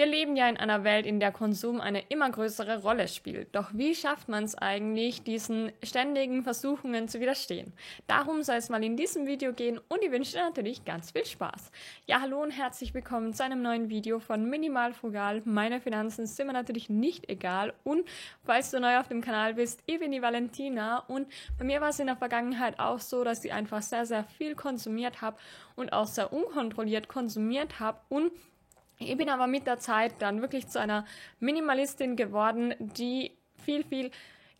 Wir leben ja in einer Welt, in der Konsum eine immer größere Rolle spielt. Doch wie schafft man es eigentlich, diesen ständigen Versuchungen zu widerstehen? Darum soll es mal in diesem Video gehen und ich wünsche dir natürlich ganz viel Spaß. Ja, hallo und herzlich willkommen zu einem neuen Video von Minimal Frugal. Meine Finanzen sind mir natürlich nicht egal und falls du neu auf dem Kanal bist, ich bin die Valentina und bei mir war es in der Vergangenheit auch so, dass ich einfach sehr, sehr viel konsumiert habe und auch sehr unkontrolliert konsumiert habe und ich bin aber mit der Zeit dann wirklich zu einer Minimalistin geworden, die viel, viel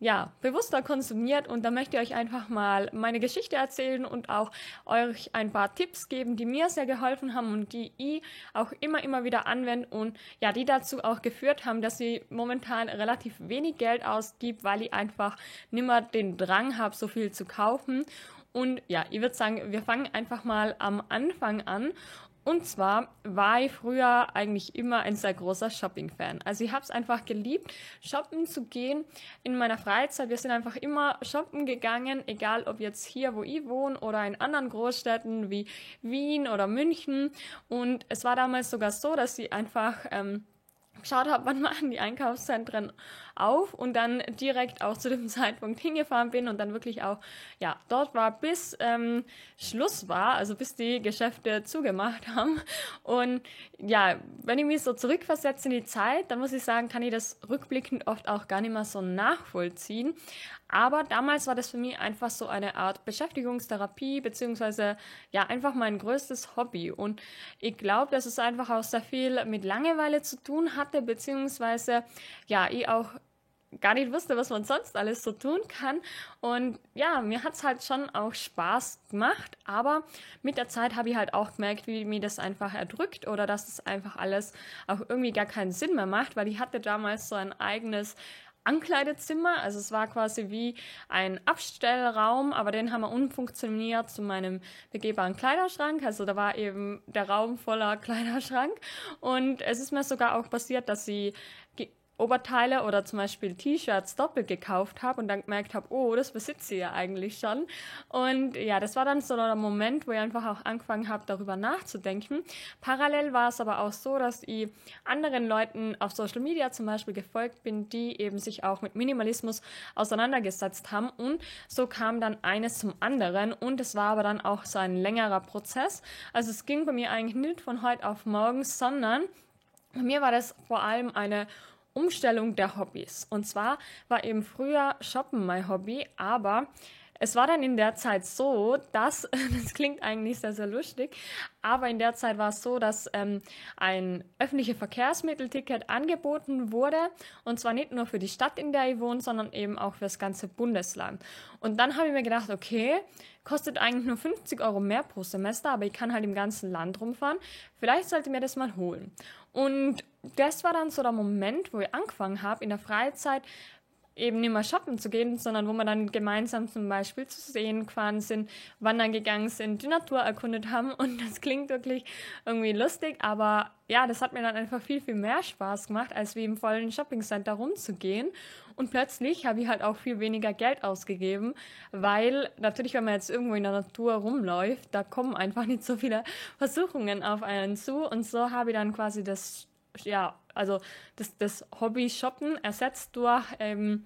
ja, bewusster konsumiert. Und da möchte ich euch einfach mal meine Geschichte erzählen und auch euch ein paar Tipps geben, die mir sehr geholfen haben und die ich auch immer, immer wieder anwende und ja, die dazu auch geführt haben, dass ich momentan relativ wenig Geld ausgibt, weil ich einfach nimmer den Drang habe, so viel zu kaufen. Und ja, ich würde sagen, wir fangen einfach mal am Anfang an und zwar war ich früher eigentlich immer ein sehr großer Shopping-Fan. Also ich habe es einfach geliebt, shoppen zu gehen in meiner Freizeit. Wir sind einfach immer shoppen gegangen, egal ob jetzt hier, wo ich wohne oder in anderen Großstädten wie Wien oder München. Und es war damals sogar so, dass sie einfach ähm, geschaut habe, wann machen die Einkaufszentren auf und dann direkt auch zu dem Zeitpunkt hingefahren bin und dann wirklich auch, ja, dort war bis ähm, Schluss war, also bis die Geschäfte zugemacht haben. Und ja, wenn ich mich so zurückversetze in die Zeit, dann muss ich sagen, kann ich das rückblickend oft auch gar nicht mehr so nachvollziehen. Aber damals war das für mich einfach so eine Art Beschäftigungstherapie, beziehungsweise ja, einfach mein größtes Hobby. Und ich glaube, dass es einfach auch sehr viel mit Langeweile zu tun hatte, beziehungsweise ja, ich auch gar nicht wusste, was man sonst alles so tun kann. Und ja, mir hat es halt schon auch Spaß gemacht, aber mit der Zeit habe ich halt auch gemerkt, wie mir das einfach erdrückt oder dass es das einfach alles auch irgendwie gar keinen Sinn mehr macht, weil ich hatte damals so ein eigenes Ankleidezimmer. Also es war quasi wie ein Abstellraum, aber den haben wir umfunktioniert zu meinem begehbaren Kleiderschrank. Also da war eben der Raum voller Kleiderschrank. Und es ist mir sogar auch passiert, dass sie Oberteile oder zum Beispiel T-Shirts doppelt gekauft habe und dann gemerkt habe, oh, das besitze ich ja eigentlich schon. Und ja, das war dann so der Moment, wo ich einfach auch angefangen habe, darüber nachzudenken. Parallel war es aber auch so, dass ich anderen Leuten auf Social Media zum Beispiel gefolgt bin, die eben sich auch mit Minimalismus auseinandergesetzt haben. Und so kam dann eines zum anderen. Und es war aber dann auch so ein längerer Prozess. Also es ging bei mir eigentlich nicht von heute auf morgen, sondern bei mir war das vor allem eine Umstellung der Hobbys. Und zwar war eben früher Shoppen mein Hobby, aber es war dann in der Zeit so, dass, das klingt eigentlich sehr, sehr lustig, aber in der Zeit war es so, dass ähm, ein öffentliches Verkehrsmittelticket angeboten wurde und zwar nicht nur für die Stadt, in der ich wohne, sondern eben auch für das ganze Bundesland. Und dann habe ich mir gedacht, okay, kostet eigentlich nur 50 Euro mehr pro Semester, aber ich kann halt im ganzen Land rumfahren. Vielleicht sollte ich mir das mal holen. Und das war dann so der Moment, wo ich angefangen habe, in der Freizeit eben nicht mehr shoppen zu gehen, sondern wo wir dann gemeinsam zum Beispiel zu sehen gefahren sind, wandern gegangen sind, die Natur erkundet haben. Und das klingt wirklich irgendwie lustig, aber ja, das hat mir dann einfach viel, viel mehr Spaß gemacht, als wie im vollen Shoppingcenter rumzugehen. Und plötzlich habe ich halt auch viel weniger Geld ausgegeben, weil natürlich, wenn man jetzt irgendwo in der Natur rumläuft, da kommen einfach nicht so viele Versuchungen auf einen zu. Und so habe ich dann quasi das ja, also das, das Hobby Shoppen ersetzt durch ähm,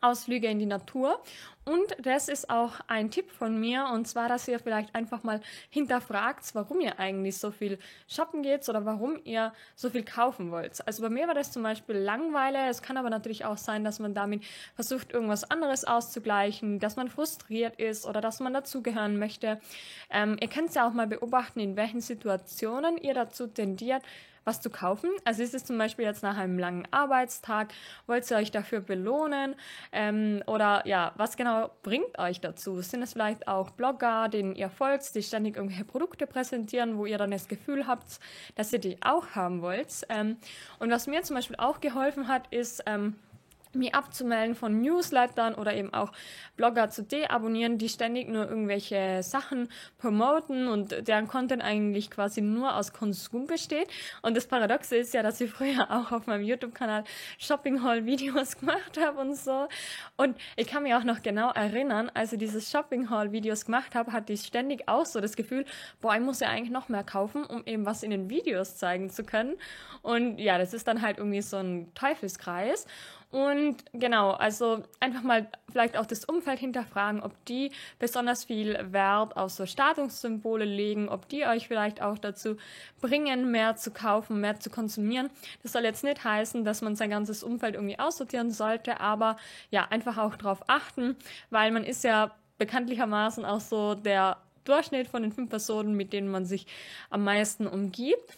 Ausflüge in die Natur. Und das ist auch ein Tipp von mir, und zwar, dass ihr vielleicht einfach mal hinterfragt, warum ihr eigentlich so viel shoppen geht oder warum ihr so viel kaufen wollt. Also bei mir war das zum Beispiel Langweile. Es kann aber natürlich auch sein, dass man damit versucht, irgendwas anderes auszugleichen, dass man frustriert ist oder dass man dazugehören möchte. Ähm, ihr könnt es ja auch mal beobachten, in welchen Situationen ihr dazu tendiert, was zu kaufen. Also ist es zum Beispiel jetzt nach einem langen Arbeitstag, wollt ihr euch dafür belohnen? Ähm, oder ja, was genau bringt euch dazu? Sind es vielleicht auch Blogger, denen ihr folgt, die ständig irgendwelche Produkte präsentieren, wo ihr dann das Gefühl habt, dass ihr die auch haben wollt? Ähm, und was mir zum Beispiel auch geholfen hat, ist, ähm, mich abzumelden von Newslettern oder eben auch Blogger zu deabonnieren, die ständig nur irgendwelche Sachen promoten und deren Content eigentlich quasi nur aus Konsum besteht. Und das Paradoxe ist ja, dass ich früher auch auf meinem YouTube-Kanal Shopping Haul Videos gemacht habe und so. Und ich kann mich auch noch genau erinnern, als ich diese Shopping Haul Videos gemacht habe, hatte ich ständig auch so das Gefühl, boah, ich muss ja eigentlich noch mehr kaufen, um eben was in den Videos zeigen zu können. Und ja, das ist dann halt irgendwie so ein Teufelskreis. Und genau, also einfach mal vielleicht auch das Umfeld hinterfragen, ob die besonders viel Wert auf so Statussymbole legen, ob die euch vielleicht auch dazu bringen, mehr zu kaufen, mehr zu konsumieren. Das soll jetzt nicht heißen, dass man sein ganzes Umfeld irgendwie aussortieren sollte, aber ja, einfach auch darauf achten, weil man ist ja bekanntlichermaßen auch so der Durchschnitt von den fünf Personen, mit denen man sich am meisten umgibt.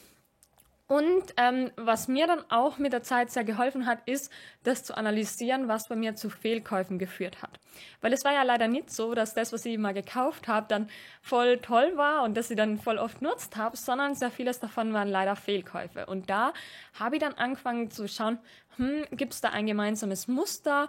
Und ähm, was mir dann auch mit der Zeit sehr geholfen hat, ist, das zu analysieren, was bei mir zu Fehlkäufen geführt hat. Weil es war ja leider nicht so, dass das, was ich mal gekauft habe, dann voll toll war und dass ich dann voll oft nutzt habe, sondern sehr vieles davon waren leider Fehlkäufe. Und da habe ich dann angefangen zu schauen, hm, gibt es da ein gemeinsames Muster?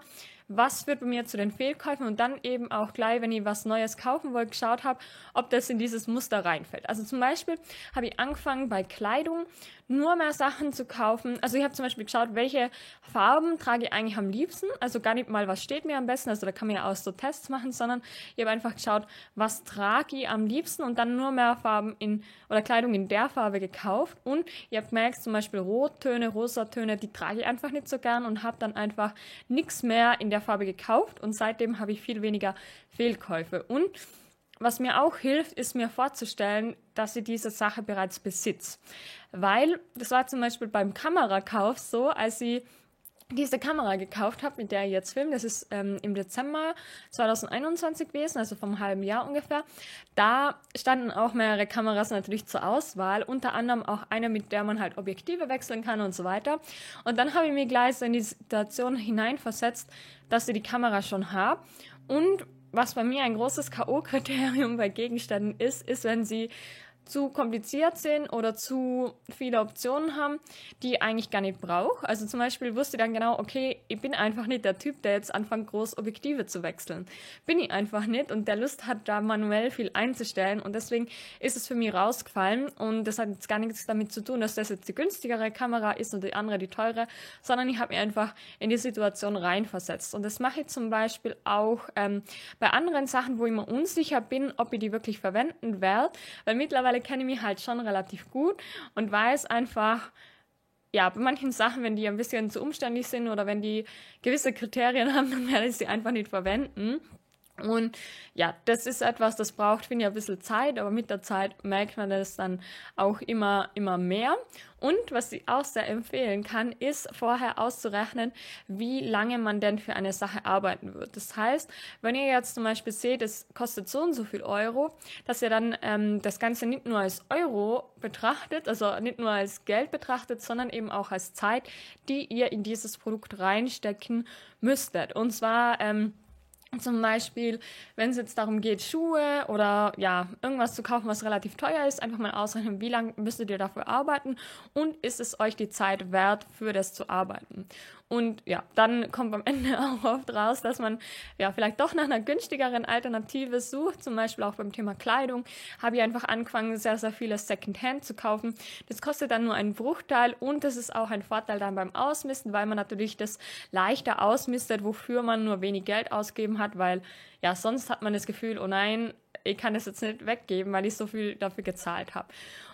was führt bei mir zu den Fehlkäufen und dann eben auch gleich, wenn ich was Neues kaufen wollte, geschaut habe, ob das in dieses Muster reinfällt. Also zum Beispiel habe ich angefangen bei Kleidung nur mehr Sachen zu kaufen. Also ich habe zum Beispiel geschaut, welche Farben trage ich eigentlich am liebsten. Also gar nicht mal, was steht mir am besten. Also da kann man ja auch so Tests machen, sondern ich habe einfach geschaut, was trage ich am liebsten und dann nur mehr Farben in oder Kleidung in der Farbe gekauft. Und ihr habt gemerkt, zum Beispiel Rottöne, Rosatöne, die trage ich einfach nicht so gern und habe dann einfach nichts mehr in der Farbe gekauft. Und seitdem habe ich viel weniger Fehlkäufe. Und was mir auch hilft, ist mir vorzustellen, dass ich diese Sache bereits besitze. Weil, das war zum Beispiel beim Kamerakauf so, als ich diese Kamera gekauft habe, mit der ich jetzt filme, das ist ähm, im Dezember 2021 gewesen, also vom halben Jahr ungefähr. Da standen auch mehrere Kameras natürlich zur Auswahl, unter anderem auch eine, mit der man halt Objektive wechseln kann und so weiter. Und dann habe ich mir gleich so in die Situation hineinversetzt, dass ich die Kamera schon habe und was bei mir ein großes K.O.-Kriterium bei Gegenständen ist, ist, wenn sie zu kompliziert sind oder zu viele Optionen haben, die ich eigentlich gar nicht brauche. Also zum Beispiel wusste ich dann genau, okay, ich bin einfach nicht der Typ, der jetzt anfängt, groß Objektive zu wechseln. Bin ich einfach nicht und der Lust hat, da manuell viel einzustellen und deswegen ist es für mich rausgefallen und das hat jetzt gar nichts damit zu tun, dass das jetzt die günstigere Kamera ist und die andere die teure, sondern ich habe mich einfach in die Situation reinversetzt und das mache ich zum Beispiel auch ähm, bei anderen Sachen, wo ich mir unsicher bin, ob ich die wirklich verwenden werde, weil mittlerweile mittlerweile kenne ich mich halt schon relativ gut und weiß einfach, ja, bei manchen Sachen, wenn die ein bisschen zu umständlich sind oder wenn die gewisse Kriterien haben, dann werde ich sie einfach nicht verwenden. Und ja, das ist etwas, das braucht, finde ich, ein bisschen Zeit, aber mit der Zeit merkt man das dann auch immer, immer mehr. Und was ich auch sehr empfehlen kann, ist vorher auszurechnen, wie lange man denn für eine Sache arbeiten wird. Das heißt, wenn ihr jetzt zum Beispiel seht, es kostet so und so viel Euro, dass ihr dann ähm, das Ganze nicht nur als Euro betrachtet, also nicht nur als Geld betrachtet, sondern eben auch als Zeit, die ihr in dieses Produkt reinstecken müsstet. Und zwar ähm, zum Beispiel, wenn es jetzt darum geht, Schuhe oder ja, irgendwas zu kaufen, was relativ teuer ist, einfach mal ausrechnen, wie lange müsstet ihr dafür arbeiten und ist es euch die Zeit wert, für das zu arbeiten. Und ja, dann kommt am Ende auch oft raus, dass man ja vielleicht doch nach einer günstigeren Alternative sucht. Zum Beispiel auch beim Thema Kleidung habe ich einfach angefangen, sehr, sehr viele Secondhand zu kaufen. Das kostet dann nur einen Bruchteil und das ist auch ein Vorteil dann beim Ausmisten, weil man natürlich das leichter ausmistet, wofür man nur wenig Geld ausgeben hat, weil ja, sonst hat man das Gefühl, oh nein, ich kann das jetzt nicht weggeben, weil ich so viel dafür gezahlt habe.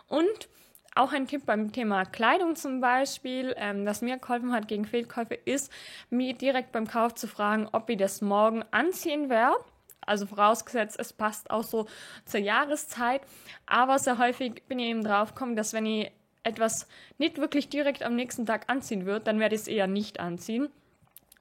Und auch ein Tipp beim Thema Kleidung zum Beispiel, ähm, das mir geholfen hat gegen Fehlkäufe, ist, mir direkt beim Kauf zu fragen, ob ich das morgen anziehen werde. Also vorausgesetzt, es passt auch so zur Jahreszeit. Aber sehr häufig bin ich eben drauf gekommen, dass wenn ich etwas nicht wirklich direkt am nächsten Tag anziehen würde, dann werde ich es eher nicht anziehen.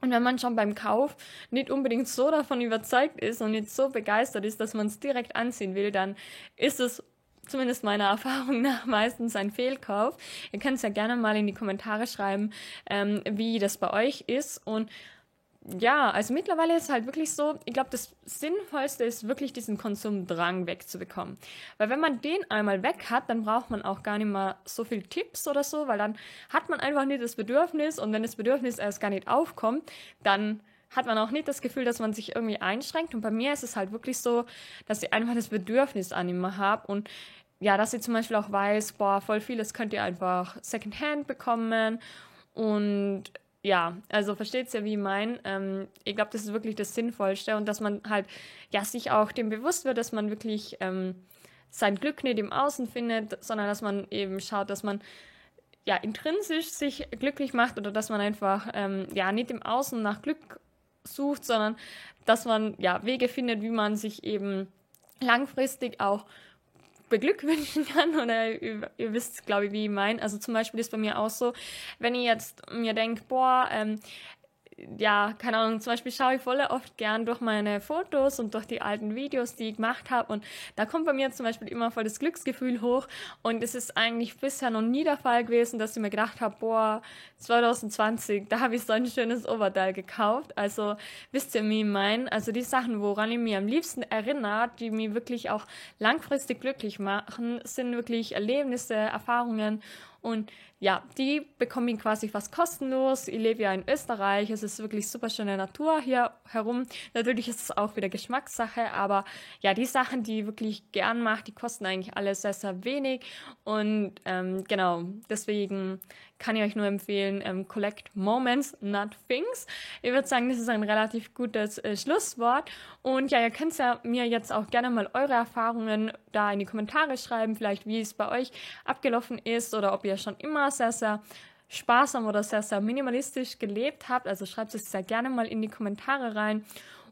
Und wenn man schon beim Kauf nicht unbedingt so davon überzeugt ist und nicht so begeistert ist, dass man es direkt anziehen will, dann ist es zumindest meiner Erfahrung nach meistens ein Fehlkauf. Ihr könnt es ja gerne mal in die Kommentare schreiben, ähm, wie das bei euch ist. Und ja, also mittlerweile ist es halt wirklich so, ich glaube, das Sinnvollste ist wirklich diesen Konsumdrang wegzubekommen. Weil wenn man den einmal weg hat, dann braucht man auch gar nicht mehr so viel Tipps oder so, weil dann hat man einfach nicht das Bedürfnis und wenn das Bedürfnis erst gar nicht aufkommt, dann hat man auch nicht das Gefühl, dass man sich irgendwie einschränkt. Und bei mir ist es halt wirklich so, dass ich einfach das Bedürfnis an immer habe und ja, dass ich zum Beispiel auch weiß, boah, voll vieles könnt ihr einfach Secondhand bekommen und ja, also versteht ihr, wie ich meine? Ähm, ich glaube, das ist wirklich das Sinnvollste und dass man halt, ja, sich auch dem bewusst wird, dass man wirklich ähm, sein Glück nicht im Außen findet, sondern dass man eben schaut, dass man ja intrinsisch sich glücklich macht oder dass man einfach ähm, ja nicht im Außen nach Glück sucht, sondern dass man ja Wege findet, wie man sich eben langfristig auch beglückwünschen kann oder ihr, ihr wisst, glaube ich, wie ich meine. Also zum Beispiel ist bei mir auch so, wenn ich jetzt mir denke, boah, ähm, ja, keine Ahnung, zum Beispiel schaue ich voll oft gern durch meine Fotos und durch die alten Videos, die ich gemacht habe. Und da kommt bei mir zum Beispiel immer voll das Glücksgefühl hoch. Und es ist eigentlich bisher noch nie der Fall gewesen, dass ich mir gedacht habe, boah, 2020, da habe ich so ein schönes Oberteil gekauft. Also wisst ihr, wie ich meine? Also die Sachen, woran ich mich am liebsten erinnere, die mich wirklich auch langfristig glücklich machen, sind wirklich Erlebnisse, Erfahrungen und ja, die bekomme ich quasi fast kostenlos. Ich lebe ja in Österreich. Es ist wirklich super schöne Natur hier herum. Natürlich ist es auch wieder Geschmackssache, aber ja, die Sachen, die ich wirklich gern mache, die kosten eigentlich alle sehr, sehr wenig. Und ähm, genau, deswegen kann ich euch nur empfehlen, ähm, Collect Moments, not Things. Ich würde sagen, das ist ein relativ gutes äh, Schlusswort. Und ja, ihr könnt ja mir jetzt auch gerne mal eure Erfahrungen da in die Kommentare schreiben, vielleicht wie es bei euch abgelaufen ist oder ob ihr schon immer sehr, sehr sparsam oder sehr, sehr minimalistisch gelebt habt. Also schreibt es sehr gerne mal in die Kommentare rein.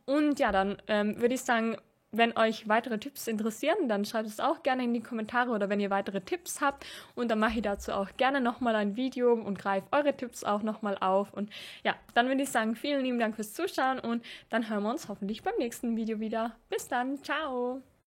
Und ja, dann ähm, würde ich sagen, wenn euch weitere Tipps interessieren, dann schreibt es auch gerne in die Kommentare oder wenn ihr weitere Tipps habt. Und dann mache ich dazu auch gerne nochmal ein Video und greife eure Tipps auch nochmal auf. Und ja, dann würde ich sagen, vielen lieben Dank fürs Zuschauen und dann hören wir uns hoffentlich beim nächsten Video wieder. Bis dann, ciao!